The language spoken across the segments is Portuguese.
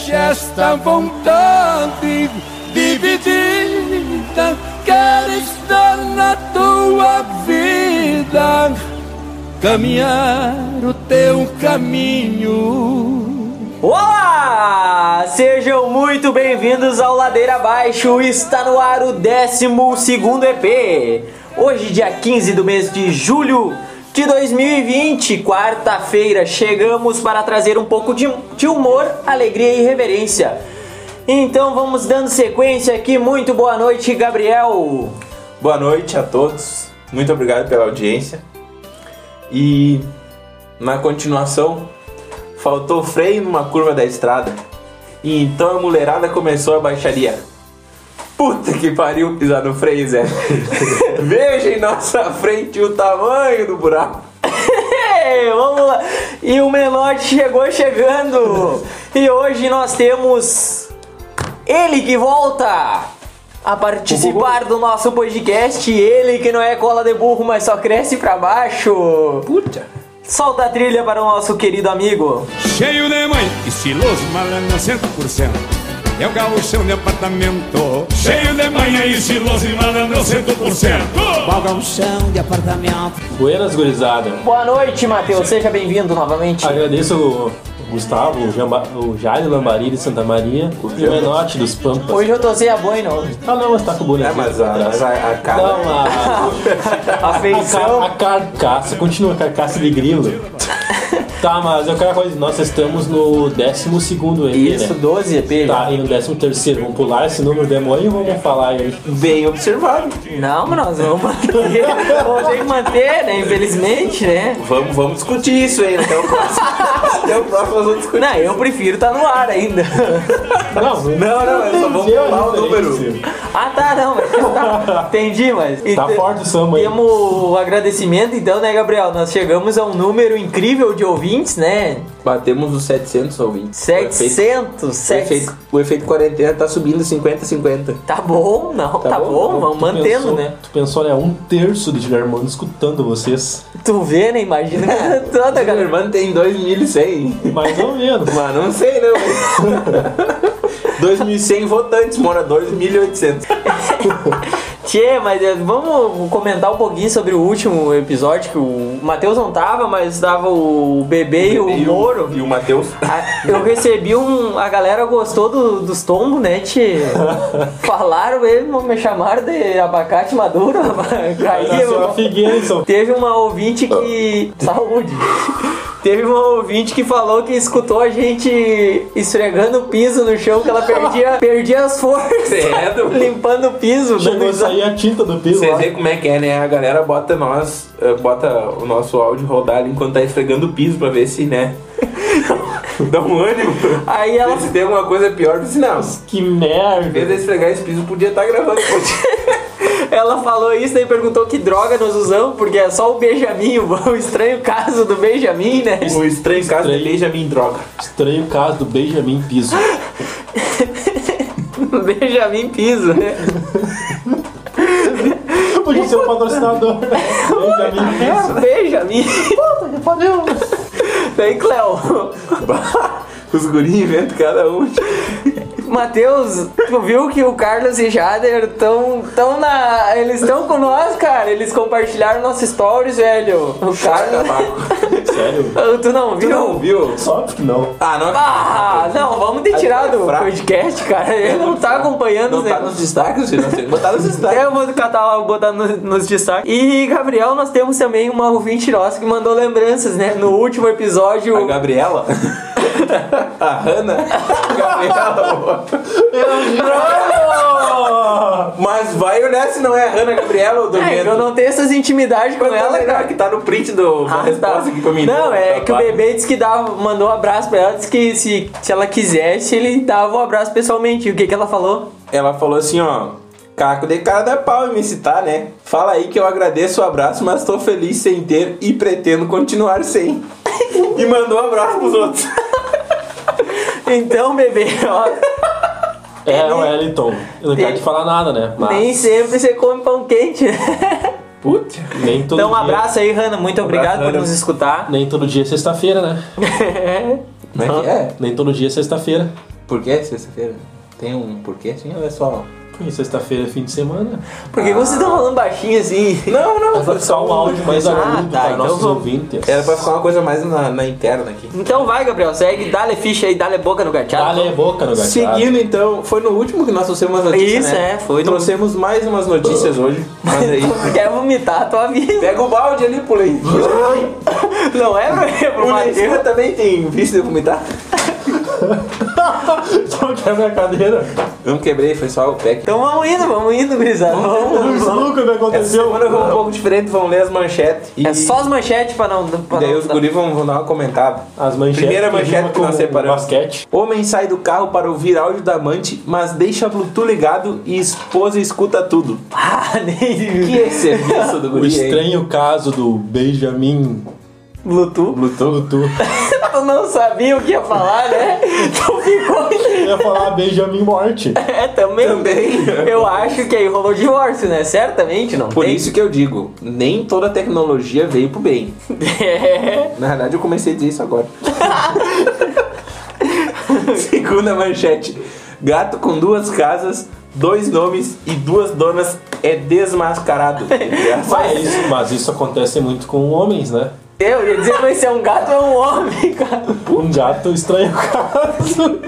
deixa esta vontade dividida. Quero estar na tua vida, caminhar o teu caminho. Olá! Sejam muito bem-vindos ao Ladeira Abaixo. Está no ar o 12 EP. Hoje, dia 15 do mês de julho de 2020, quarta-feira, chegamos para trazer um pouco de, de humor, alegria e reverência. Então vamos dando sequência aqui. Muito boa noite, Gabriel. Boa noite a todos. Muito obrigado pela audiência. E na continuação, faltou freio numa curva da estrada. E então a mulherada começou a baixaria. Puta que pariu pisar no freio, Zé. Veja em nossa frente o tamanho do buraco. Vamos lá. E o Menote chegou chegando. E hoje nós temos ele que volta a participar do nosso podcast. Ele que não é cola de burro, mas só cresce pra baixo. Puta. Solta a trilha para o nosso querido amigo. Cheio de mãe, estiloso, malandro 100%. É o gauchão de apartamento. Cheio de manhã, estiloso e malandro 100%. Balgãozão de apartamento. Buenas, gurizada. Boa noite, Matheus. Seja bem-vindo novamente. Agradeço o Gustavo, o, Jamba, o Jair Lambari de Santa Maria e o Menote dos Pampas. Hoje eu tô sem a boina. Ah, não, mas tá com o boneco. É, mas a, mas a, a cara. Não, a, A a, feição. ca- a carcaça, continua a carcaça de grilo. Tá, mas eu quero coisa, nós estamos no 12 EP, Isso, né? 12 EP. já. Tá, e no 13 terceiro, vamos pular esse número de manhã e vamos falar ele. Bem observado. Não, mas nós vamos manter. vamos ter que manter, né? Infelizmente, né? Vamos, vamos discutir isso aí. Até o próximo. Até o próximo nós vamos discutir. Não, eu prefiro estar no ar ainda. Não, Não, não, eu só vou pular o número. Ah, tá, não. mas tá. Entendi, mas. Tá forte o samba aí. Temos o agradecimento, então, né, Gabriel? Nós chegamos a um número incrível de ouvintes, né? Batemos os 700 ouvintes. 700, O 700. efeito, o efeito quarentena tá subindo 50-50. Tá bom, não, tá, bom, bom, não, vamos Tu mantendo, pensou- né? Tu pensou, né? Um terço de Germano escutando vocês. Tu vê, né? Imagina toda, Meu galera. irmão tem 2.100. Mais ou menos. Mas não sei não. 2.100 votantes, moradores 1.800. Tchê, mas eh, vamos comentar um pouquinho sobre o último episódio que o Matheus não tava, mas tava o bebê, e o Moro. E o Matheus. Ah, Eu recebi um. A galera gostou do- dos tombos, né, tchê? Falaram mesmo, me chamaram de abacate maduro. Caiu. Teve uma ouvinte que. Saúde! Teve uma ouvinte que falou que escutou a gente esfregando o piso no chão, que ela perdia, perdia as forças. Credo. Limpando o piso. Chegou a sair a tinta do piso Vocês veem como é que é, né? A galera bota nós, eh, bota o nosso áudio rodar ali enquanto tá esfregando o piso pra ver se, né? Dá um ânimo. Aí ela- se tem alguma coisa pior do que não. Que Em vez merda. de esfregar esse piso, podia estar gravando. Ela falou isso e perguntou que droga nós usamos, porque é só o Benjamin, o estranho caso do Benjamin, né? o estranho caso Estranho. Benjamin Droga. Estranho caso do Benjamin Piso. Benjamin Piso, né? Podia ser o patrocinador. Benjamin Piso. Benjamin. Puta que pariu. Daí, Cléo. Os gurinhos inventam cada um. Matheus, tu viu que o Carlos e Jader estão tão na. Eles estão com nós, cara. Eles compartilharam nossos stories, velho. O Carlos. Sério? tu não Tu viu? não viu? Só que não. Ah, não. Ah, não, vamos te tirar do Fraco. podcast, cara. Ele não tá acompanhando Não os tá nos destaques, temos que botar nos destaques. Eu vou catar lá, vou botar no- nos destaques. E, Gabriel, nós temos também uma ouvinte nossa que mandou lembranças, né? No último episódio. A Gabriela. A Hanna. A Mas vai olhar se não é a Hanna Gabriela ou do É, eu não tenho essas intimidades com ela, cara. que tá no print do da Ah, resposta tá. aqui pra mim. Não, é Tá, que o tá. bebê disse que dava, mandou um abraço pra ela, disse que se, se ela quisesse, ele dava um abraço pessoalmente. E o que, que ela falou? Ela falou assim, ó. Caco de cara da pau em me citar, né? Fala aí que eu agradeço o abraço, mas tô feliz sem ter e pretendo continuar sem. e mandou um abraço pros outros. Então, bebê, ó, É, o Wellington. Não quero te falar nada, né? Mas nem sempre você come pão quente. Putz. nem todo Então, um dia. abraço aí, Hanna. Muito obrigado por Hanna. nos escutar. Nem todo dia é sexta-feira, né? Como é que é? Nem todo dia é sexta-feira. Por que sexta-feira? Tem um porquê assim ou é só. Sexta-feira, fim de semana. Por que vocês estão falando baixinho assim? Não, não, foi só um áudio mais Ah, agudo tá, para então nossos vamos. ouvintes. Era pra ficar uma coisa mais na, na interna aqui. Então vai, Gabriel, segue, dá-lhe ficha aí, dá-lhe boca no gateado. Dá-lhe boca no gateado. Seguindo então, foi no último que nós trouxemos as notícias. Isso, né? é, foi no- Trouxemos mais umas notícias hoje. Mas aí. Quer vomitar a tua vida. Pega o balde ali, pulei. Não é pra- pro O Matheus. Também tem vício de vomitar. Só quebra a cadeira. Não quebrei, foi só o pé. que- Então vamos indo, vamos indo, gurizada. Vamos, vamos. Luca, o que Essa aconteceu? semana foi um pouco diferente, vão ler as manchetes. E É só as manchetes pra não. Pra daí não os guris vão, vão dar uma comentada. As manchetes. Primeira manchete que nós separamos. Basquete. Homem sai do carro para ouvir áudio da amante, mas deixa Bluetooth ligado e esposa escuta tudo. Ah, nem Que é serviço do O guri aí? estranho caso do Benjamin Bluetooth. Bluetooth. Tu não sabia o que ia falar, né? Tu ficou. Eu ia falar Benjamin Morte. É, também. Também. Eu acho que aí rolou divórcio, né? Certamente, não Por tem? isso que eu digo, nem toda tecnologia veio pro bem. É. Na verdade, eu comecei a dizer isso agora. Segunda manchete. Gato com duas casas, dois nomes e duas donas é desmascarado. Mas, mas isso acontece muito com homens, né? Eu ia dizer, mas se é um gato, é um homem, cara. Um gato estranho caso.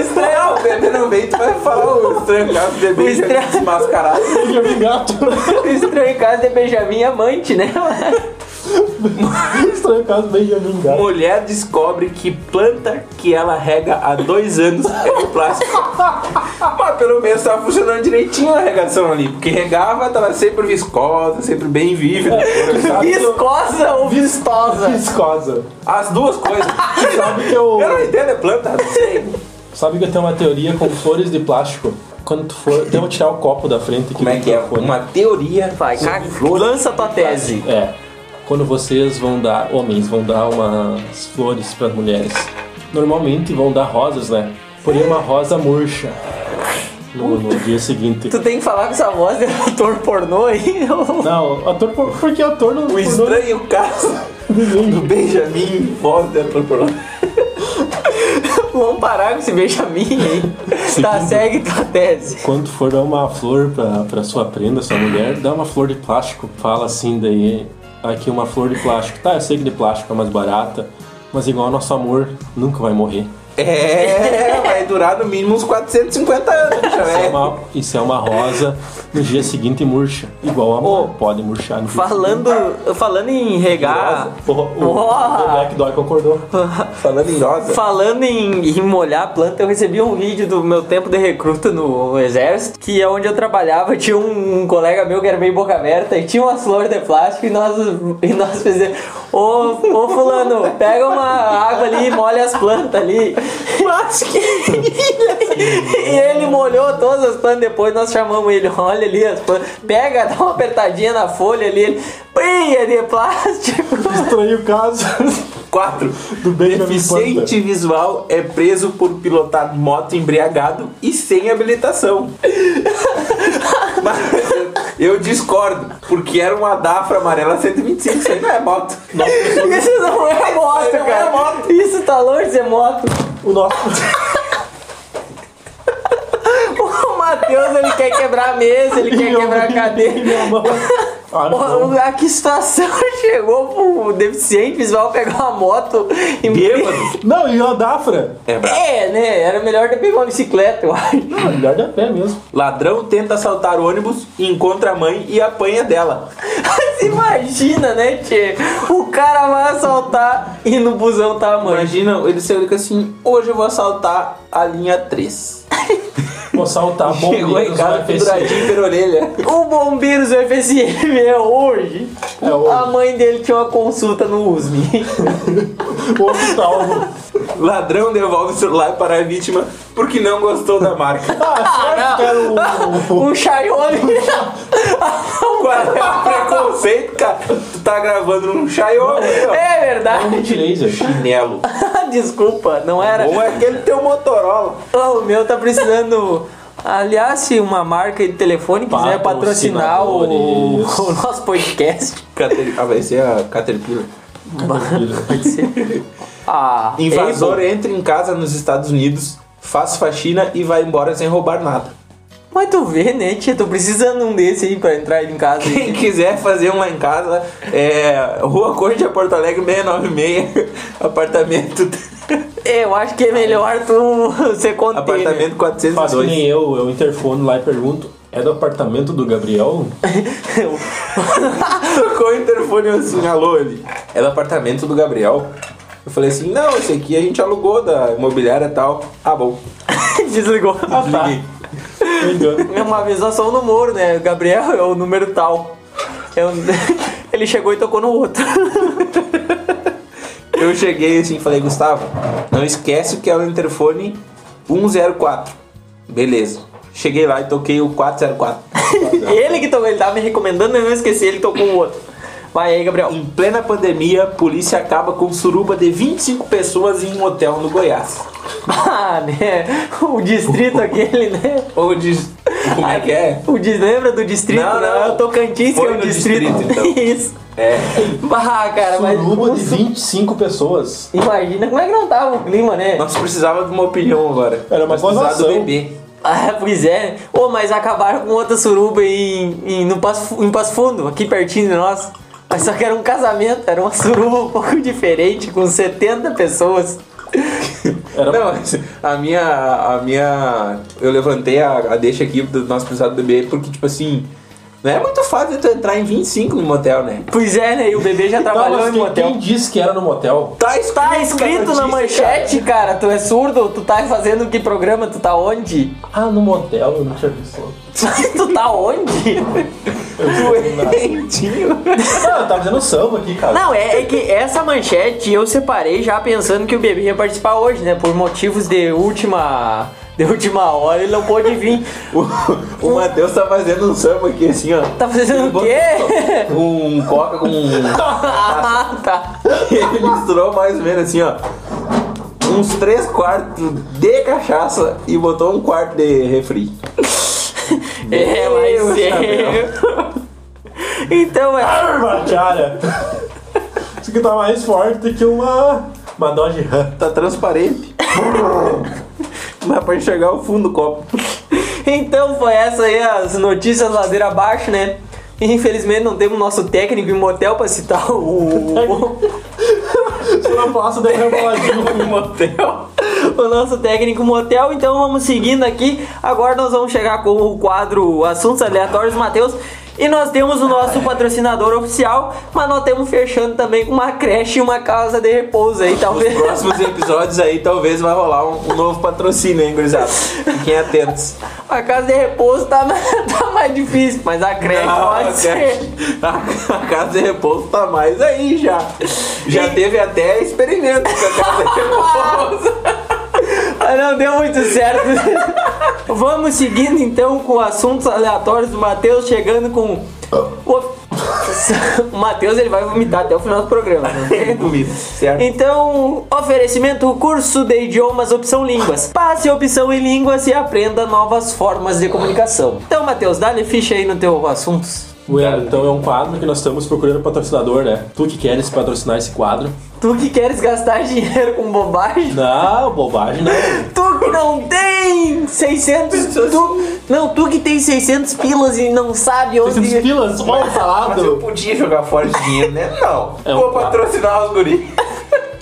Estranho, o bebê não vem, tu vai falar o estranho caso do O bebê estranho- desmascarado. Benjamin Gato. O estranho caso de Benjamin Amante, né? Estranho caso Benjamin Gato. Mulher descobre que planta que ela rega há dois anos é de plástico. Mas pelo menos tava funcionando direitinho a regação ali. Porque regava, tava sempre viscosa, sempre bem vívida. Viscosa ou vistosa? Viscosa. As duas coisas. Sabe que eu. Eu não entendo, é planta, não sei. Sabe que eu tenho uma teoria com flores de plástico? Quando tu for. Então eu vou tirar o copo da frente aqui Como é que é? Uma teoria. Vai, caga, lança tua tese. É. Quando vocês vão dar, homens vão dar umas flores para mulheres, normalmente vão dar rosas, né? Porém, uma rosa murcha no, no dia seguinte. Tu tem que falar com essa voz de ator pornô aí. Não, ator, por- porque ator não. O estranho caso do Benjamin Foster. Vamos parar com esse Benjamin aí. Tá, segue tua tese. Quando for dar uma flor pra, pra sua prenda, sua mulher, dá uma flor de plástico. Fala assim, daí. Aqui uma flor de plástico. Tá, eu sei que de plástico é mais barata, mas igual nosso amor nunca vai morrer. É, vai durar no mínimo uns 450 anos. Isso é é. uma, isso é uma rosa, no dia seguinte murcha. Igual amor, pode murchar no Falando, falando em regar. seguinte. O, o Black Dog concordou. Falando em rosa. Falando em, em molhar a planta, eu recebi um vídeo do meu tempo de recruta no exército, que é onde eu trabalhava, tinha um, um colega meu que era meio boca aberta e tinha umas flores de plástico e nós, e nós fizemos, ô, ô fulano, pega uma água ali e molha as plantas ali. Mas que... e ele molhou todas as plantas, depois nós chamamos ele, olha ali as plantas, pega, dá uma apertadinha na folha ali, ele, "Ih, é de plástico. Estranho caso. 4. Do Benjamin Deficiente visual é preso por pilotar moto embriagado e sem habilitação. Mas eu discordo, porque era uma Dafra amarela 125, isso aí não é moto. Isso não é moto, Isso não é cara. moto. Isso tá longe de ser moto. O nosso. O Matheus, ele quer quebrar a mesa, ele quer quebrar a cadeira. Minha mão. Pô, A que situação chegou pro deficiente visual pegar uma moto e... Bêbado. Não, e a Dafra? É brabo. É, né? Era melhor ter pegado uma bicicleta, eu acho. Não, melhor de a pé mesmo. Ladrão tenta assaltar ônibus, encontra a mãe e apanha dela. Mas imagina, né, tchê? O cara vai assaltar e no busão tá a mãe. Imagina, ele saiu assim, hoje eu vou assaltar a linha 3. Vou saltar Chegou em bombeiros casa penduradinho pela orelha. O Bombeiros UFSM é hoje. É hoje. A mãe dele tinha uma consulta no USM. O hospital. Ladrão devolve o celular para a vítima porque não gostou da marca. Ah, Era um- Um Xiaomi. Qual é o preconceito, cara? Tu tá gravando num Xiaomi, ó. É um verdade. multilaser. Chinelo. Desculpa, não era. Ou é aquele teu Motorola. Oh, o meu tá precisando. Aliás, se uma marca de telefone quiser patrocinar o, o nosso podcast, Cater... Ah, vai ser a Caterpillar. pode ser. Ah, Invasor Apple. entra em casa nos Estados Unidos faz faxina e vai embora sem roubar nada. Mas tu vê, né, tia? Tô precisando de um desse aí pra entrar em casa. Quem quiser fazer um lá em casa, é Rua Corte, Porto Alegre, 696, apartamento, Eu acho que é melhor tu ser conter. apartamento Faz que 402. nem eu, eu interfono lá e pergunto, é do apartamento do Gabriel? Tocou o interfone assim, alô, ele. É do apartamento do Gabriel. Eu falei assim, não, esse aqui a gente alugou da imobiliária e tal. Ah, bom. Desligou. Desliguei. É uma avisação no Moro, né? Gabriel é o número tal. É o- Ele chegou e tocou no outro. Eu cheguei assim e falei, Gustavo, não esquece que é o interfone 104. Beleza. Cheguei lá e toquei o 404. ele que tocou, ele tava me recomendando, eu não esqueci, ele tocou o outro. Vai aí, Gabriel. Em plena pandemia, a polícia acaba com suruba de 25 pessoas em um hotel no Goiás. Ah, né? O distrito aquele, né? Ou diz. Como é que é? O dis... Lembra do distrito? Não, não. É o Tocantins que é o distrito. distrito, então. Isso. É. Bah, cara, mas. Suruba de 25 pessoas. Imagina como é que não tava o clima, né? Nós precisávamos de uma opinião agora. Era uma Nós precisávamos do bebê. Ah, pois é. Ô, mas acabaram com outra suruba em, em, no Passo, em Passo Fundo, aqui pertinho de nós. Mas só que era um casamento, era uma suruba um pouco diferente, com 70 pessoas. Era Não, a minha. A minha. Eu levantei a, a deixa aqui do nosso precisado do bebê porque, tipo assim. Não é muito fácil tu entrar em 25 no motel, né? Pois é, né? E o bebê já trabalhou mas em quem, motel. quem disse que era no motel? Tá escrito, Tá escrito na notícia, manchete, cara. Tu é surdo? Tu tá fazendo que programa? Tu tá onde? Ah, no motel, eu não tinha visto. tu tá onde? Doentinho. Ah, eu tava fazendo samba aqui, cara. Não, é, é que essa manchete eu separei já pensando que o bebê ia participar hoje, né? Por motivos de última. De última hora ele não pôde vir. O, o Matheus tá fazendo um samba aqui assim, ó. Tá fazendo o quê? Um coca com. ah, tá. Ele misturou mais ou menos assim, ó. Uns três quartos de cachaça e botou um quarto de refri. É, mas é. Então é. Arma, cara! Isso aqui tá mais forte que uma. Uma Dodge Ram. Tá transparente. Dá pra enxergar o fundo do copo. Então foi essa aí as notícias ladeira abaixo, né? Infelizmente não temos nosso técnico em motel pra citar o, Se não posso, reboladinho. No motel. o nosso técnico motel. Então vamos seguindo aqui. Agora nós vamos chegar com o quadro Assuntos Aleatórios Matheus. E nós temos o nosso patrocinador oficial, mas nós temos fechando também com uma creche e uma casa de repouso aí, Nos talvez. próximos episódios aí talvez vai rolar um, um novo patrocínio, hein, gurizada? Fiquem atentos. A casa de repouso tá, tá mais difícil, mas a creche Não, pode a ser. A, a casa de repouso tá mais aí já. Já teve até experimento com a casa de repouso. Não deu muito certo. Vamos seguindo então com assuntos aleatórios do Matheus, chegando com. O, o Matheus ele vai vomitar até o final do programa. né? Certo? Então, oferecimento curso de idiomas opção línguas. Passe a opção em línguas e aprenda novas formas de comunicação. Então, Matheus, dá-lhe ficha aí no teu assuntos. Well, então é um quadro que nós estamos procurando patrocinador, né? Tu que queres patrocinar esse quadro? Tu que queres gastar dinheiro com bobagem? Não, bobagem não. Tu que não tem 600. Tu, não, tu que tem 600 pilas e não sabe onde. 600 pilas, mal Mas eu falado. podia jogar fora esse dinheiro, né? Não. É um Vou patrocinar os guris.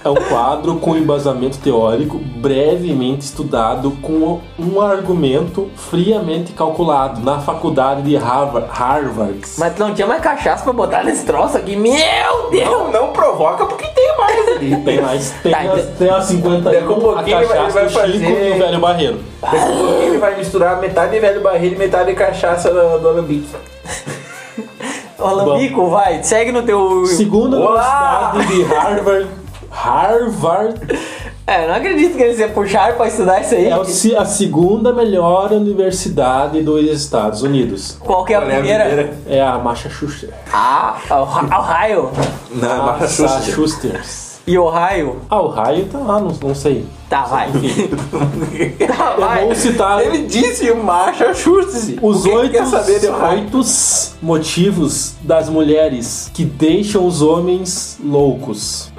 É um quadro com embasamento teórico brevemente estudado com um argumento friamente calculado na faculdade de Harvard. Harvard. Mas tu não tinha mais cachaça pra botar nesse troço aqui? Meu Deus! Não, não provoca porque tem mais ali. Tem mais, tem, Tá, as, tem as 50 Daqui a a pouquinho ele vai- cachaça vai do Chico fazer- e o velho barreiro. Daqui a pouquinho ele vai misturar metade de velho barril e metade de cachaça do, do alambique. Ô, Lambico, vai, segue no teu. Segundo a Olá! Universidade de Harvard, Harvard É, não acredito que eles iam puxar pra estudar isso aí. é o se- a segunda melhor universidade dos Estados Unidos. Qual que é a é a primeira? É a Massachusetts. Ah, Ohio- Massachusetts. Massachusetts. E Ohio? Ah, o raio tá lá, não, não sei. Tá, vai. Enfim, Tá, eu vai. vou citar Ele disse Massachusetts. os O que oito, oito motivos das mulheres que deixam os homens loucos.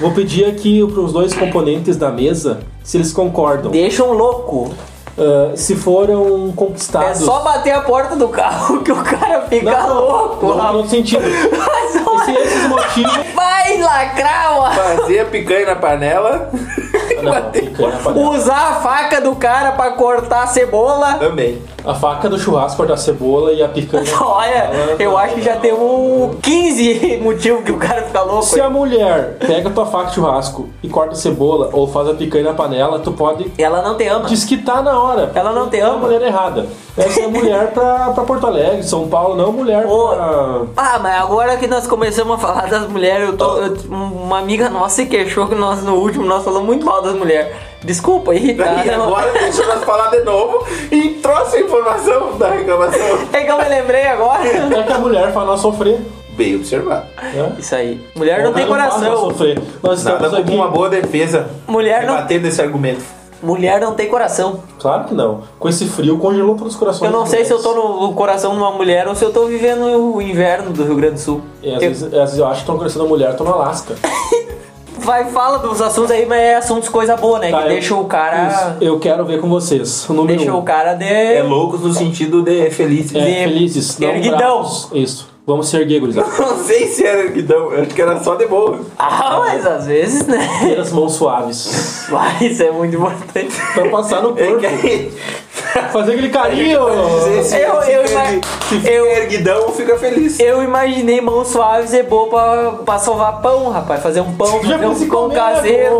Vou pedir aqui para os dois componentes da mesa se eles concordam. Deixam louco. Ah, se foram É conquistados. só bater a porta do carro que o cara fica não, louco. Não, não, no sentido. Mas E se esses motivos. Vai lacrar, mano. Fazer a picanha na panela Não, picanha na panela. Usar a faca do cara pra cortar a cebola. também. A faca do churrasco, cortar a cebola e a picanha. Olha, eu acho que já tem um 15 motivos que o cara fica louco. Se a mulher pega a tua faca de churrasco e corta a cebola ou faz a picanha na panela, tu pode Ela não te ama. desquitar na hora. Ela não te É a ama. mulher errada. Essa é mulher pra, pra Porto Alegre, São Paulo, não mulher Ô. pra. Ah, mas agora que nós começamos a falar das mulheres, eu tô. eu- uma amiga nossa se queixou que nós no último nós falamos muito mal das mulheres. Desculpa aí, tá? E agora deixa nós falar de novo e trouxe a informação da reclamação. É que eu me lembrei agora. É que a mulher faz nós sofrer. Bem observado. Né? Isso aí. Mulher não tem faz nós coração. sofrer. Nós Nada estamos aqui. uma boa defesa. Mulher não- Batendo esse argumento. Mulher não tem coração. Claro que não. Com esse frio congelou todos os corações. Eu não sei se eu tô no no coração de uma mulher ou se eu tô vivendo o inverno do Rio Grande do Sul. E às, Eu- vezes, às vezes eu acho que estão conhecendo a mulher, tô no Alasca. Vai, fala dos assuntos aí, mas é assuntos coisa boa, né? Tá, que eu- deixa o cara. Isso, eu quero ver com vocês. O número Deixa um. o cara de. É loucos no sentido de feliz. É, de- felizes, erguidão. bravos. Isso. Vamos ser erguer, gurizada. Não sei se era erguidão, eu acho que era só de boa. Ah, mas às vezes, né? Ter as mãos suaves. Vai, isso é muito importante. Pra passar no É corpo. que aí. Fazer aquele carinho. Dizer se, Eu- eu se eu- erguidão, fica feliz. Eu imaginei mãos suaves é boa pra, pra sovar pão, rapaz. Fazer um pão, fazer um pão comer, caseiro.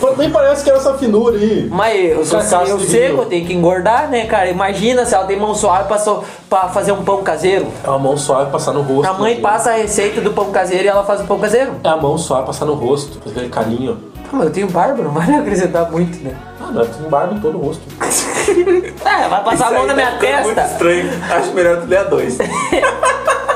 pô. Nem parece que era essa finura aí. Mas eu, sou, eu vinho. eu tenho que engordar, né, cara? Imagina se ela tem mão suave pra, so- pra fazer um pão caseiro. É uma mão suave passar no rosto. A mãe né? passa a receita do pão caseiro e ela faz o pão caseiro. É a mão suave passar no rosto. Fazer aquele carinho. Ah, mas eu tenho barba, não vai acrescentar muito, né? Ah, não, tem barba em todo o rosto. Ah, vai passar a mão na minha Muito testa. estranho. Acho melhor tu ler a dois.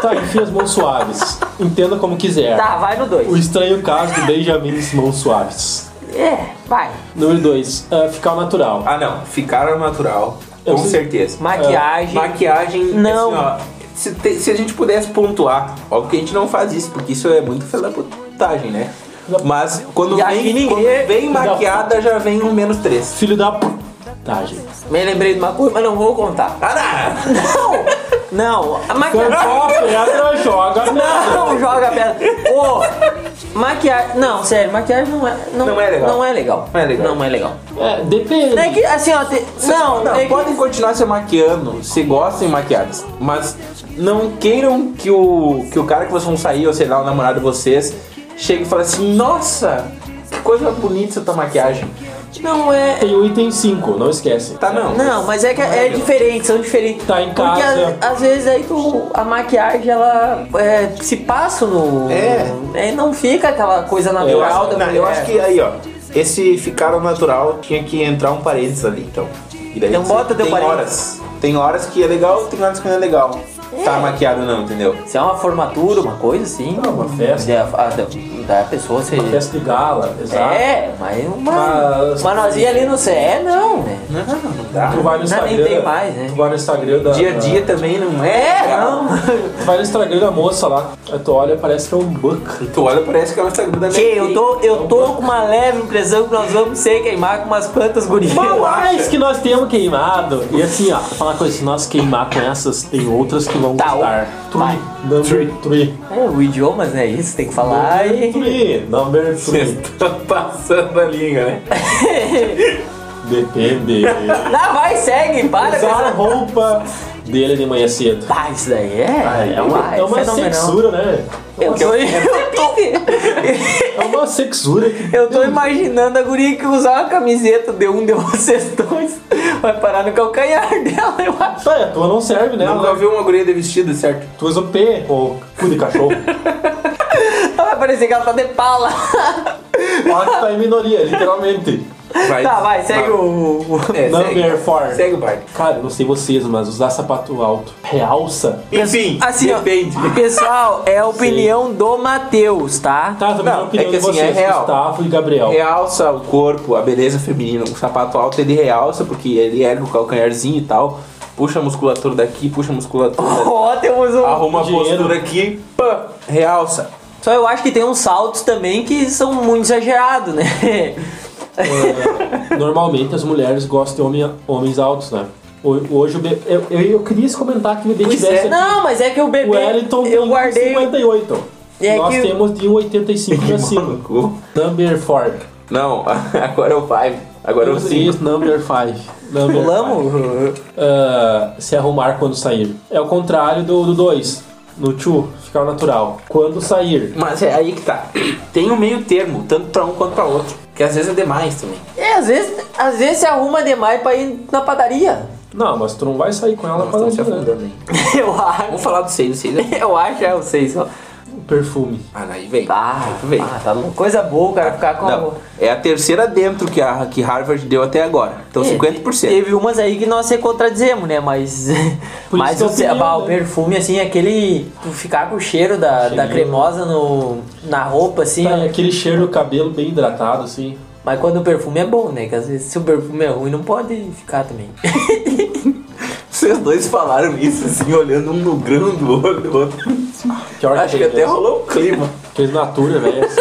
Tá, enfim, as mãos suaves. Entenda como quiser. Tá, vai no O 2. estranho caso de Benjamin Mãos Suaves. É, vai. Número 2. ficar ao natural. Ah, não. Ficaram natural. Eu Com sei- certeza. Maquiagem. Maquiagem, Não. assim, ó, se, te- se a gente pudesse pontuar, óbvio que a gente não faz isso, porque isso é muito filha da putagem, né? Mas quando E vem, ninguém- quando vem maquiada, já vem um menos três. Filho da putagem. Me lembrei de uma coisa, mas não vou contar. Ah, Não, não. A Só maquiagem. pedra joga. Não joga pedra. Ô, maquiagem. Não, sério, maquiagem não é. Não, Não é legal. Não é legal. Não é legal. Não é legal. É, depende. É que, assim, ó. te- Não, Não, é que- podem continuar se maquiando, se gostem maquiadas, mas não queiram que o, que o cara que vocês vão sair, ou sei lá, o namorado de vocês, chegue e fale assim, nossa, que coisa bonita essa tua maquiagem. Não é. Tem o item 5, não esquece. Tá, não. Não, mas é que é diferente, são diferentes. Tá em Porque casa. às, às vezes aí tu, a maquiagem ela é, se passa no. É. é, Não fica aquela coisa Eu natural acho, da não, mulher. eu acho que aí, ó, esse ficaram natural tinha que entrar um parênteses ali, então. E daí Então você- bota teu tem parênteses. horas. Tem horas que é legal, tem horas que não é legal. Tá maquiado não, entendeu? Se é uma formatura, uma coisa assim. Não, uma festa. Da, a- da, da pessoa ser. Uma festa de gala, exato. É, mas uma. Mas- Uma nozinha ali no CE, não, né? Não, não dá. Tu vai no Não, nem Instagram. tem mais, né? Tu vai no Instagram da. Dia a dia também não é. É, não. Tu vai no Instagram da moça lá. Aí tu olha, parece que é um buck. Tu olha, parece que é o Instagram da Tchê, eu tô, eu Então, tô com uma leve impressão que nós vamos ser queimar com umas plantas gurias. Mas que nós temos queimado. E assim, ó, falar uma coisa, se nós queimar com essas, tem outras que vão Tá, gostar. vai. Three, number three. É, o idiomas, né? Isso, tem que falar Number e... three, number three. estão passando a língua, né? Depende. Não, vai, segue, para Usar essa... roupa dele de manhã cedo. Ah, isso daí é, é uma, é uma sexura, né? Eu tô, eu, tô, É uma sexura que eu tô imaginando a guria que usar uma camiseta de um de vocês dois vai parar no calcanhar dela, eu acho. Tá, a tua não serve, né? Nunca viu uma guria de vestido, certo? Tu usa o P, ou cu de cachorro. Vai parecer que ela tá de pala. Ela que tá em minoria, literalmente. Vai. Tá, vai, segue o... o- É, Number segue. four. Segue o baile. Cara, eu não sei vocês, mas usar sapato alto realça. Enfim, Assim, ó, depende. pessoal, é a opinião do Matheus, tá? Tá, também Não, a opinião é que de assim, vocês, é real. Gustavo e Gabriel. Realça o corpo, a beleza feminina. O sapato alto ele realça porque ele ergue o calcanharzinho e tal. Puxa a musculatura daqui, puxa a musculatura. Ó, temos um... Arruma a postura aqui, pã, realça. Só eu acho que tem uns saltos também que são muito exagerados, né? eh, normalmente as mulheres gostam de homem- homens altos, né? Ho- Hoje o bebê. Eu, eu, eu queria comentar que o bebê Pois tivesse. é. Não, mas é que o O bebê. Wellington eu tem guardei. 58. É Nós que- temos de 1,85 pra cima. Number 4. Não, agora é o 5. Agora é o 5. Isso, number 5. Number five. Pulamos? Ah, se arrumar quando sair. É o contrário do 2. no 2, ficar natural. Quando sair. Mas é aí que tá. Tem um meio termo, tanto pra um quanto pra outro. Que às vezes é demais também. É, às vezes, às vezes se arruma demais pra ir na padaria. Não, mas tu não vai sair com ela Nós para estamos se afundando aí. Eu acho. Vamos falar do 6, do 6. Eu acho, é o seis só. Perfume. Ah, aí vem. Ah, Aí vem. ah, tá louco. Coisa boa o cara ficar com. Não, é a terceira dentro que, a, que Harvard deu até agora. Então É, 50%. Teve umas aí que nós se contradizemos, né? Mas. Por mas isso o, que eu bah, o opinião, né? perfume, assim, aquele. Tu ficar com o cheiro da, da cremosa no, na roupa, assim. Tá, aquele cheiro do cabelo bem hidratado, assim. Mas quando o perfume é bom, né? Que às vezes se o perfume é ruim, não pode ficar também. Vocês dois falaram isso, assim, olhando um no grão do olho do outro. Pior Acho que tem, até rolou um clima. Aqueles natura, velho. Assim.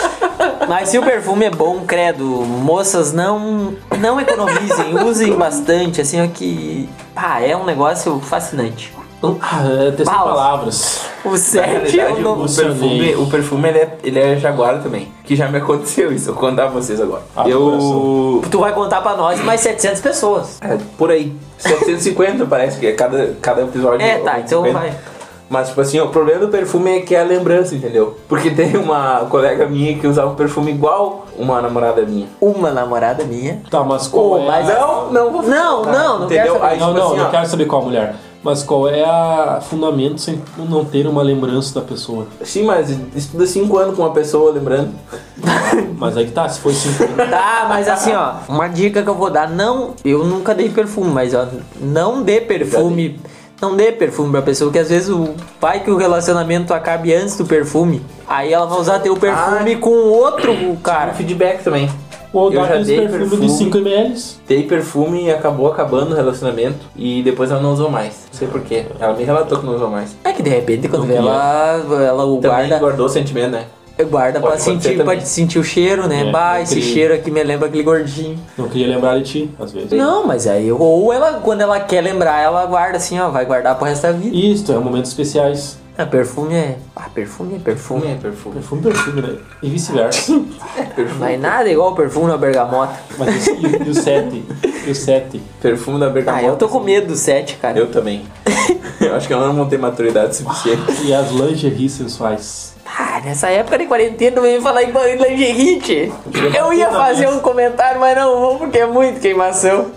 Mas se o perfume é bom, credo, moças não não economizem, usem bastante, assim, ó, que pá, é um negócio fascinante. Ah, é Balas. palavras. O Na 7 realidade, é o o novo. perfume, o perfume ele, é, ele é jaguar também. Que já me aconteceu isso, eu vou contar pra vocês agora. Ah, eu. Tu vai contar pra nós mais 700 pessoas. É, por aí. 750 parece que é cada, cada episódio. É, tá, então 750. vai. Mas, tipo assim, o problema do perfume é que é a lembrança, entendeu? Porque tem uma colega minha que usava um perfume igual uma namorada minha. Uma namorada minha. Tá, mas qual Ô, é mas a... Não, não vou Não, não, não quero Entendeu? saber. Aí, Não, tipo não, assim, não ó, quero saber qual mulher. Mas qual é a fundamento sem não ter uma lembrança da pessoa? Sim, mas estuda 5 anos com uma pessoa, lembrando. Mas aí que tá, se foi 5 anos. Tá, mas assim, ó, uma dica que eu vou dar, não, eu nunca dei perfume, mas ó, não dê perfume, não dê perfume pra pessoa, que às vezes o vai que o relacionamento acabe antes do perfume, aí ela vai usar teu perfume com outro Cara, cara. feedback também. Ou Eu já dei perfumes perfume. de 5 ml. Dei perfume e acabou acabando o relacionamento. E depois ela não usou mais. Não sei porquê. Ela me relatou que não usou mais. É que de repente quando vê ela, ela o Também guarda, guardou o sentimento, né? Guarda pra Pode acontecer sentir, pra sentir o cheiro, né? É, bah, esse queria- cheiro aqui me lembra aquele gordinho. Não queria lembrar de ti, às vezes. Não, mas aí, ou ela, quando ela quer lembrar, ela guarda assim, ó, vai guardar pro resto da vida. Isto, é momentos especiais. Ah, perfume é. Ah, perfume é perfume. Perfume é perfume. Perfume, perfume, né? E vice-versa. Mas nada igual o perfume na bergamota. Mas e, e o 7? E o 7? Perfume da bergamota. Ah, eu tô com medo do set, cara. Eu também. eu acho que eu não vou ter maturidade suficiente. E as lingerie sensuais. Ah, nessa época de quarentena, não me falar em lingerie, tchê. Eu ia fazer um comentário, mas não vou porque é muito queimação.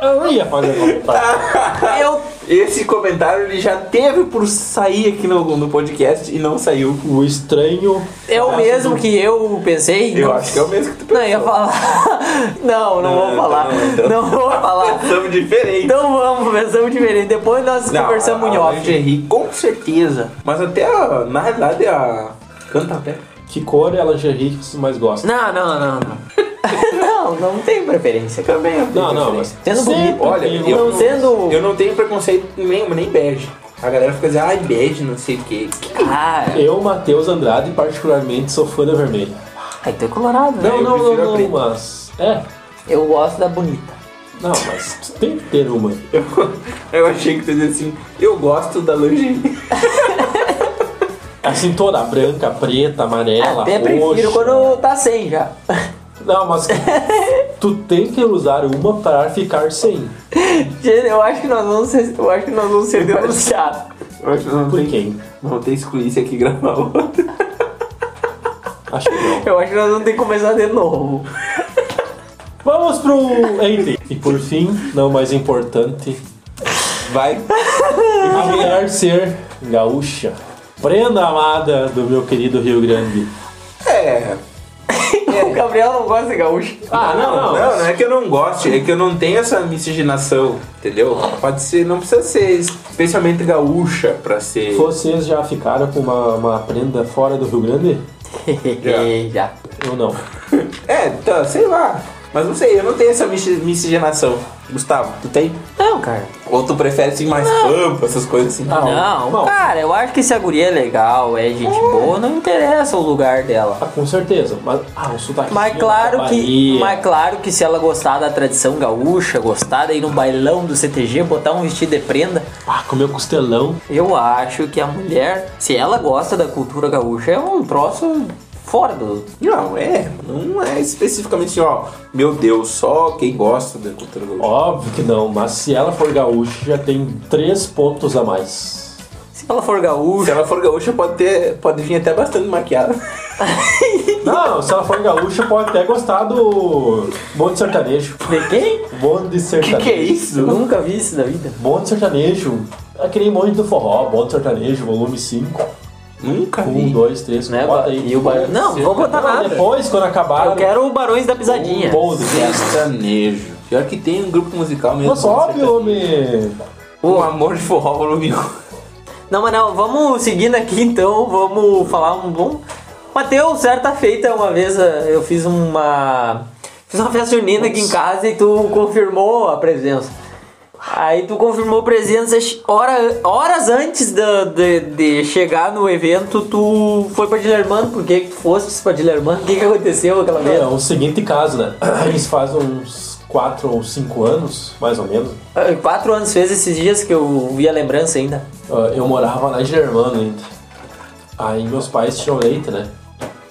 Eu ia fazer comentário. Eu. Esse comentário ele já teve por sair aqui no, no podcast e não saiu. O estranho. É o mesmo que eu pensei. Eu não, acho que é o mesmo que tu Não, eu ia falar. Não, não, Não, vou então falar. não, então. Não vou falar. Pensamos diferente. Então vamos, pensamos diferente. Depois nós Não, conversamos a, em off. lingerie, com certeza. Mas até a, na realidade a canta até. Que cor é a lingerie que você mais gosta? Não, não, não, não. não, não tem preferência. Também. Não, não, mas. Sendo sempre bonito, Olha, tem eu, não sendo- eu não tenho preconceito nenhum, nem bege. A galera fica dizendo, ai, bege, não sei o que. Ah, Eu, Matheus Andrade, particularmente, sou fã da vermelha. aí tu é colorado, né? Não, eu não, não, prefiro a não, preta. mas. É. Eu gosto da bonita. Não, mas tu tem que ter uma. Eu, eu achei que tu ia dizer assim, eu gosto da lingerie. Assim, toda branca, preta, amarela, Até prefiro roxa. quando tá sem já. Não, mas tu tem que usar uma para ficar sem. Gente, eu acho que nós vamos ser, eu acho que nós vamos ser denunciados. Eu acho que não Por tem, quem? não tem excluir isso aqui e gravar outro. Acho que não. Eu acho que nós vamos ter que começar de novo. Vamos pro item. E por fim, não mais importante, Vai. a mulher ser gaúcha. Prenda amada do meu querido Rio Grande. É. O Gabriel não gosta de gaúcho. Ah, não, não. Não, não é que eu não goste, é que eu não tenho essa miscigenação, entendeu? Pode ser, não precisa ser especialmente gaúcha pra ser. Vocês já ficaram com uma, uma prenda fora do Rio Grande? já. Eu não. É, tá, sei lá. Mas não sei, eu não tenho essa misci- miscigenação. Gustavo, tu tem? Não, cara. Ou tu prefere assim mais pampa, essas coisas assim? Não, não. cara, eu acho que se a guria é legal, é gente boa, não interessa o lugar dela. Ah, com certeza. Mas, ah, o sotaque. Mas claro que, mas claro que se ela gostar da tradição gaúcha, gostar de ir no bailão do CTG, botar um vestido de prenda, Ah, comer costelão. eu acho que a mulher, se ela gosta da cultura gaúcha, é um troço fora do. Não, é. Não é especificamente assim, ó. Meu Deus, só quem gosta da cultura gaúcha. Óbvio que não, mas se ela for gaúcha, já tem três pontos a mais. Se ela for Se gaúcha, ela for gaúcha, pode, ter, pode vir até bastante maquiada. Não, se ela for gaúcha, pode até gostar do bonde sertanejo. de quem? Bonde Que sertanejo. que é isso? Eu nunca vi isso na vida. Bonde sertanejo. Aquele bonde do forró, bonde sertanejo, volume 5. Nunca Um, vi. dois, três, Né? bota aí. E o bar... Não, não vou botar nada. Depois, quando acabar. Eu quero o Barões da Pisadinha. Um. Sertanejo. Pior que tem um grupo musical mesmo. Mas óbvio, homem. O Amor de Forró volume 1. Não, mas não, vamos seguindo aqui então, vamos falar um bom. Mateus, certa feita, uma vez eh, eu fiz uma. Fiz uma festa junina aqui em casa e tu confirmou a presença. Aí tu confirmou presença hora, horas antes da- de, de chegar no evento, tu foi pra Dilermano, por que tu foste pra Dilermano? O que que aconteceu aquela vez? É o seguinte caso, né? Isso faz uns 4 ou 5 anos, mais ou menos. Ah, Quatro anos fez esses dias que eu vi a lembrança ainda. Ah, Eu morava lá em Germano ainda. Aí meus pais tinham leite, né?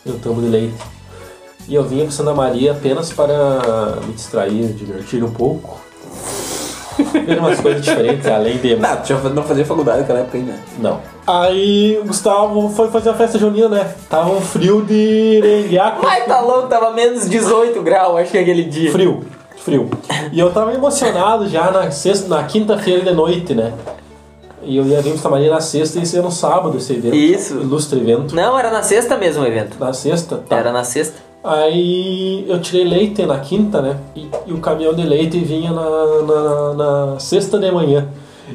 E um tambo de leite. E eu vinha para Santa Maria apenas para me distrair, divertir um pouco. Ver umas coisas diferentes, além de. Não, tu já não fazia faculdade naquela época ainda. Não. Aí o Gustavo foi fazer a festa junina, né? Tava um frio de rengueaco. Ai, tá louco, tava menos 18 graus, acho que aquele dia. Frio, frio. E eu tava emocionado já na sexta, na quinta-feira de noite, né? E eu ia vir pra Maria na sexta e ia no sábado esse evento. Isso. Ilustre evento. Não, era na sexta mesmo o evento. Na sexta? Tá. Era na sexta. Aí eu tirei leite na quinta, né? E, e o caminhão de leite vinha na, na, na sexta de manhã.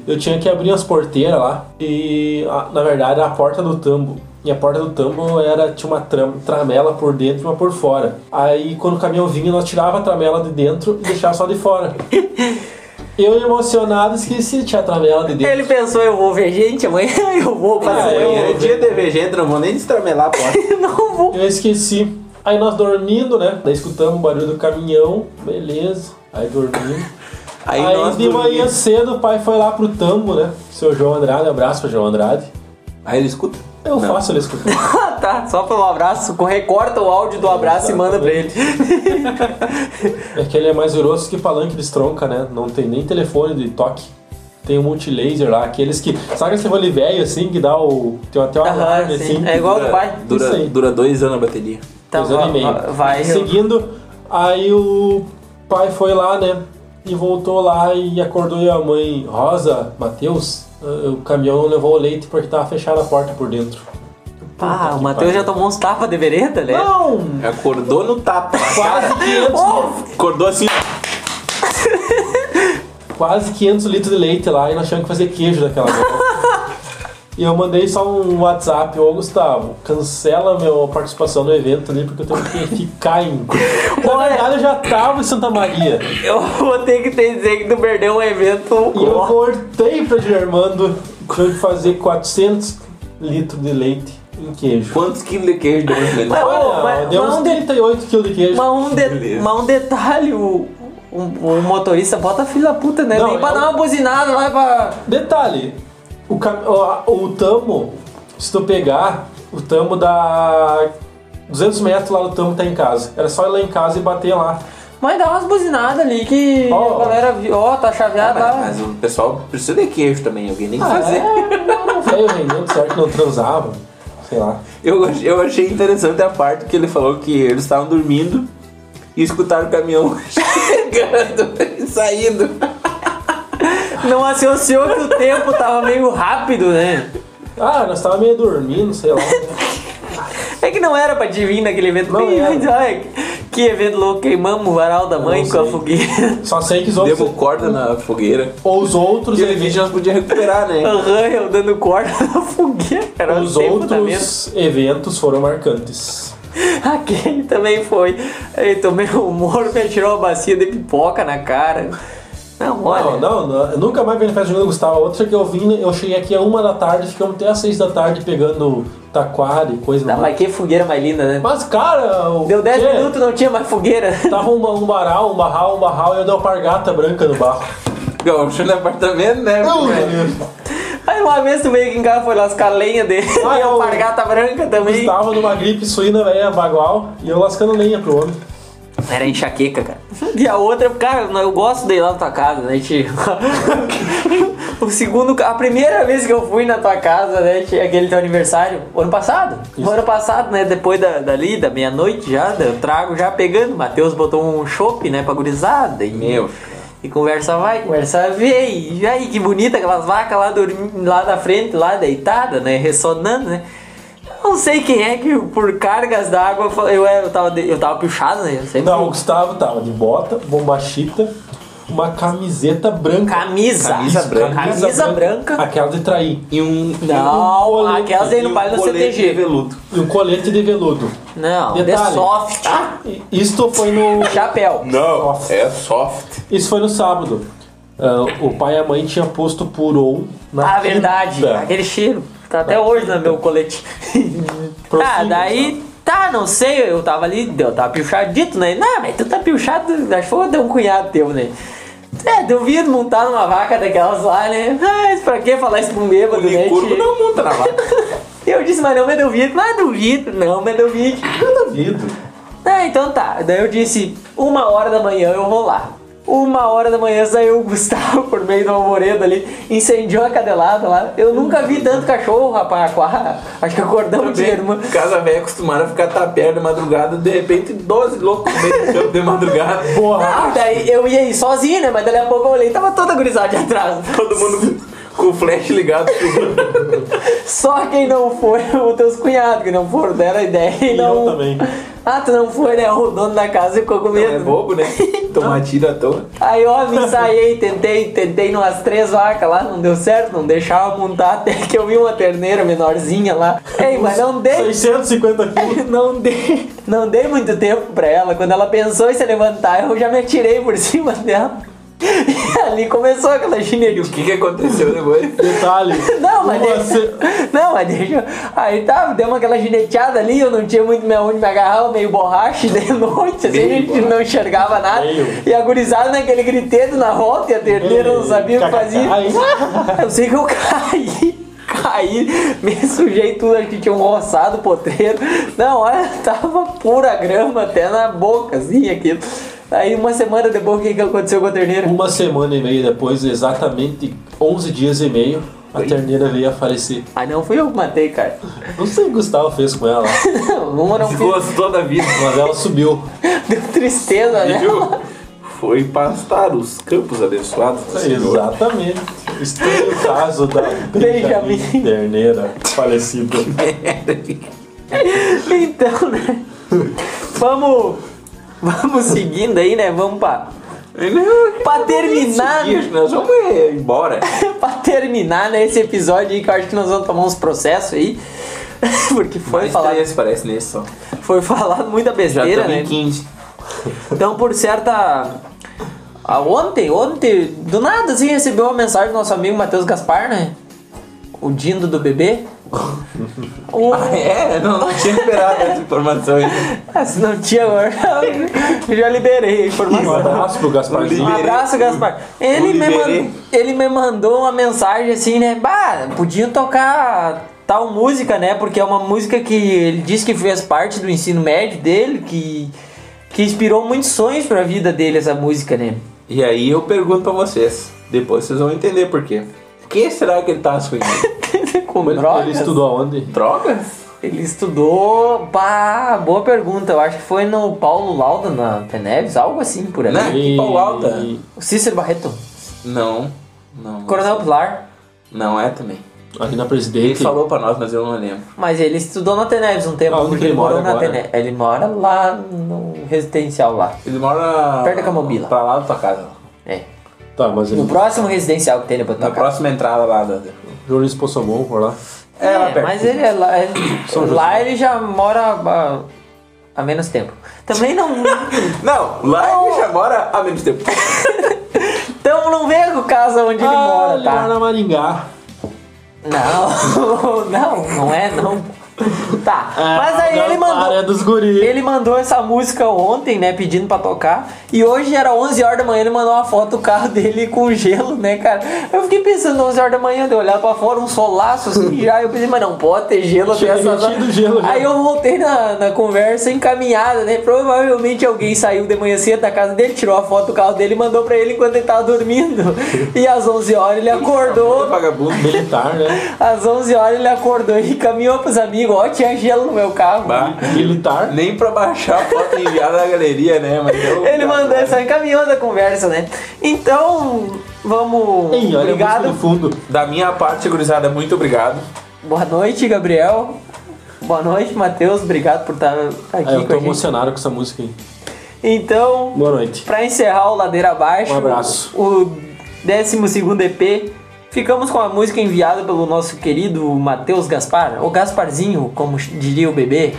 Eu tinha que abrir as porteiras lá e, a- na verdade, a porta do tambo. E a porta do tambo era, tinha uma tram, tramela por dentro e uma por fora. Aí quando o caminhão vinha, nós tirava a tramela de dentro e deixava só de fora. Eu emocionado esqueci de a tramela de dentro. Ele pensou, eu vou ver gente amanhã, eu vou fazer. É, Amanhã é dia de ver gente, não vou nem destramelar a porta. não vou. Eu esqueci. Aí nós dormindo, né? Daí escutamos o barulho do caminhão, beleza. Aí dormindo. Aí, Aí, de manhã cedo o pai foi lá pro tambo, né? Seu João Andrade, abraço pro João Andrade. Aí ele escuta. Eu Não. faço ele escutar. Tá, só pelo abraço, recorta o áudio do abraço e manda pra ele. é que ele é mais grosso que palanque de estronca, né? Não tem nem telefone de toque. Tem um multilaser lá, aqueles que. Sabe esse role velho assim que dá o. Tem até o Aham, alarme sim. assim? É igual do pai. Dura, dura dois anos a bateria. Então, Dois anos e meio. ó, ó, vai. eu- Seguindo, aí o pai foi lá, né? E voltou lá e acordou e a mãe, Rosa, Matheus, eh, o caminhão não levou o leite porque tava fechada a porta por dentro. Ah, o Matheus já tomou uns tapas de vereda, né? Não! Acordou no tapa. Quase 500, Acordou assim. quase 500 litros de leite lá e nós tínhamos que fazer queijo daquela vez. E eu mandei só um WhatsApp, ô Gustavo, cancela minha participação no evento ali porque eu tenho que ficar em. Na verdade eu já tava em Santa Maria. Eu vou ter que te dizer que tu perdeu um evento. E eu voltei pra Germando, fazer 400 litros de leite em queijo. Quantos quilos de queijo deu nesse Mas, leite? ô, mas- deu mas uns um de- 38 quilos de queijo. Mas um, de- mas um detalhe, o, o, o motorista bota filho da puta, né? Não, Nem pra eu- dar uma buzinada lá pra. Detalhe, o, cam- o, o tambo, se tu pegar, o tambo dá 200 metros lá do tambo tá em casa. Era só ir lá em casa e bater lá. Mas dá umas buzinadas ali que Ó. a galera viu. Ó, tá chaveado Mas, lá. mas o pessoal precisa de queijo também, alguém tem que Ah, fazer. é, não veio rendendo certo, não transava, sei lá. Eu, eu achei interessante a parte que ele falou que eles estavam dormindo e escutaram o caminhão chegando e saindo. Não associou que o tempo tava meio rápido, né? Ah, nós tava meio dormindo, sei lá. É que não era pra te vir naquele evento. Não Bem, era. ai, que evento louco, queimamos o varal da mãe com a fogueira. Só sei que os outros, Devo corda na fogueira. ou os outros Aquele eventos, nós podíamos recuperar, né? Aham, eu dando corda na fogueira. Era os outros eventos foram marcantes. Aquele também foi. Aí tomei o humor, me tirou uma bacia de pipoca na cara. Não, olha. Não, não, não, eu nunca mais vi na festa junina do Gustavo. A outra que eu vim, eu cheguei aqui a uma da tarde, ficamos até às seis da tarde pegando taquara e coisa Não, mais. mas que fogueira mais linda, né? Mas, cara, o Deu 10 quê? minutos não tinha mais fogueira. Tava um, um baral, um barral, um barral e eu dei uma pargata branca no barro. Gaúcho no apartamento, né? Não. Aí uma vez tu veio aqui em casa, foi lascar lenha dele. Ah, e a pargata branca também. Estava numa gripe suína, velho, bagual, e eu lascando lenha pro homem. Era enxaqueca, cara. E a outra, cara, eu gosto de ir lá na tua casa, né, tio? o segundo, a primeira vez que eu fui na tua casa, né, tio, aquele teu aniversário, ano passado. O ano passado, né, depois da, dali, da meia-noite já, eu trago já pegando. Matheus botou um chopp, né, pra gurizada. E, Meu. E conversa vai, conversa vem. E aí, que bonita aquelas vacas lá, dormindo, lá da frente, lá deitada, né, ressonando, né. Não sei quem é que por cargas d'água eu, eu, tava, de- eu tava puxado, né? Eu sempre Não, o Gustavo tava de bota, bombachita, uma camiseta branca. Camisa. Camisa branca. Camisa branca. Aquela de trair. E um. Não, colete, aquelas aí no um baile do colete de CTG. veludo. E um colete de veludo. Não, Detalhe. The Soft. E Isto foi no. Chapéu. Não, é soft. Isso foi no sábado. Ah, o pai e a mãe tinham posto Puron na Ah, verdade. quinta. Aquele cheiro. Tá até hoje no meu colete. Ah, daí. Tá, não sei, eu tava ali, eu tava pilchadito, né? Não, mas tu tá pilchado, acho que foi um cunhado teu, né? É, duvido montar numa vaca daquelas lá, né? Mas pra que falar isso pra um O bêbado, né? Tio? não monta na vaca. Eu disse, mas não me duvido. Mas duvido, não me duvido. Eu duvido. Ah, então tá. Daí eu disse, uma hora da manhã eu vou lá. Uma hora da manhã saiu o Gustavo por meio do alvoredo ali, incendiou a cadelada lá. Eu nunca vi tanto cachorro, rapaz. Acho que acordamos de irmã. Casa velha acostumaram a ficar tapeando de madrugada, de repente 12 loucos no meio do campo de madrugada. Ah, daí eu ia ir sozinho, né? Mas daí a pouco eu olhei, tava toda gurizada de atrás. Todo mundo com o flash ligado. Só quem não foi, os teus cunhados que não foram, deram a ideia. E E não... eu também. Ah, tu não foi, né? O dono da casa ficou com medo. É bobo, né? Tomar tiro à toa. Aí, ó, me ensaiei, tentei, tentei numas três vacas lá, não deu certo, não deixava montar, até que eu vi uma terneira menorzinha lá. Ei, mas não dei, 650 quilos. não dei, não dei muito tempo pra ela. Quando ela pensou em se levantar, eu já me atirei por cima dela. E ali começou aquela E o gineria. que, que aconteceu depois? Detalhe. Não, mas deixa. Não, mas deixa. Aí tá, deu uma aquela gineteada ali, eu não tinha muito onde me agarrar, meio borracha de noite, assim, a gente não enxergava nada. Meio. E a gurizada naquele griteiro na volta e a terneira não sabia o que fazia. Eu sei que eu caí. Caí, me sujei tudo, acho que tinha um roçado potreiro. Não, olha, tava pura grama até na boca, assim, aquilo. Aí uma semana depois, o que, que aconteceu com a terneira? Uma semana e meia depois, exatamente 11 dias e meio, a terneira veio a falecer. Aí não fui eu que matei, cara. Não sei o que o Gustavo fez com ela, Uma não fiz. Gostou da vida. mas ela subiu. Deu tristeza, né? Viu? Foi pastar os campos abençoados do Senhor. Exatamente. Estranho caso da Benjamin. Benjamin Terneira falecida. Então, né? Vamos. Vamos seguindo aí, né? Vamos pra. Pra terminar. Seguinte, Nós vamos é, embora. pra terminar né, esse episódio aí, que eu acho que nós vamos tomar uns processos aí. Porque foi Mais falado, três parece nesse só. foi falado muita Já besteira, estamos né? em 15. Então, por certa. Ah, ontem, ontem, do nada, assim, recebeu uma mensagem do nosso amigo Matheus Gaspar, né? O Dindo do bebê. O... Ah, é? Não, não tinha esperado essa informação ainda. Ah, se não tinha agora, eu já liberei a Um informação. abraço pro Um Gasparzinho. abraço, Gaspar. Ele me, liberei. man- ele me mandou uma mensagem assim, né? Bah, podiam tocar tal música, né? Porque é uma música que ele disse que fez parte do ensino médio dele, que, que inspirou muitos sonhos pra vida dele, essa música, né? E aí eu pergunto pra vocês. Depois vocês vão entender por quê. Quem será que ele tá sonhando? Ele, drogas. ele estudou aonde? Drogas? Ele estudou. Pá, boa pergunta. Eu acho que foi no Paulo Lauda na Teneves, algo assim por ali. Né? Que pau alta. O Cícero Barreto. Não. Não. Coronel Pilar. Não é também. Aqui na Ele Presidente. falou pra nós, mas eu não lembro. Mas ele estudou na Teneves um tempo, Ah, onde porque que ele ele morou mora na agora? Teneves. Ele mora lá no residencial lá. Ele mora. Perto da Camomila. Pra lá da tua casa. É. Tá, mas No ele. próximo residencial que tem depois da Na tua casa. próxima entrada lá da. Jornalista Possomon por lá. É, lá É, perto. mas ele é lá. ele- lá ele já mora há, há menos tempo. Também não. Não, lá ele já mora há menos tempo. Então não com casa onde ele ah, mora, ele tá? mora na Maringá. Não, não, não é não. Tá, É, mas aí ele mandou. guri. Ele mandou essa música ontem, né, pedindo pra tocar. E hoje era 11 horas da manhã, ele mandou uma foto do carro dele com gelo, né, cara? Eu fiquei pensando 11 horas da manhã, de olhar pra fora, um solaço assim já. Eu pensei, mas não pode ter gelo até essas metido gelo. Aí eu voltei na, na conversa encaminhada, né? Provavelmente alguém saiu de manhã cedo da casa dele, tirou a foto do carro dele e mandou pra ele enquanto ele tava dormindo. E às 11 horas ele acordou. Vagabundo. Militar, né? Às 11 horas ele acordou e caminhou pros amigos. Ó, tinha gelo no meu carro. Bah, Militar. nem pra baixar a foto e enviar na galeria, né? Mas eu, Ele mandou, ele só encaminhou da conversa, né? Então, vamos. Ei, olha obrigado. no fundo. Da minha parte, gurizada, muito obrigado. Boa noite, Gabriel. Boa noite, Matheus. Obrigado por estar aqui Ah, eu com tô a gente. emocionado com essa música aí. Então, Boa noite. pra encerrar o Ladeira Abaixo, Um abraço. o 12 EP, ficamos com a música enviada pelo nosso querido Matheus Gaspar, ou Gasparzinho, como diria o bebê.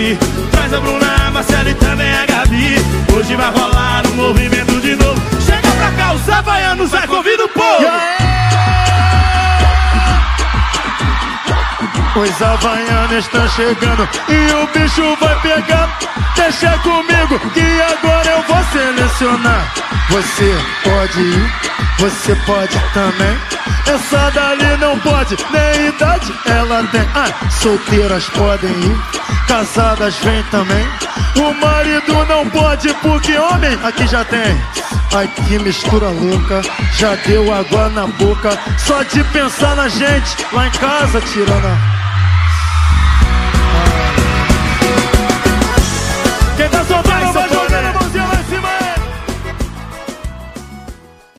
Vir. Traz a Bruna, a Marcela e também a Gabi. Hoje vai rolar um movimento de novo. Chega pra cá, os havaianos, vai convida o povo. Os havaianos estão chegando e o bicho vai pegar. Deixa comigo que agora eu vou selecionar. Você pode ir, você pode também. Essa dali não pode, nem idade ela tem. Ah, solteiras podem ir, casadas vêm também. O marido não pode porque homem aqui já tem. Ai que mistura louca, já deu água na boca. Só de pensar na gente lá em casa tirando. Quem tá sobrando?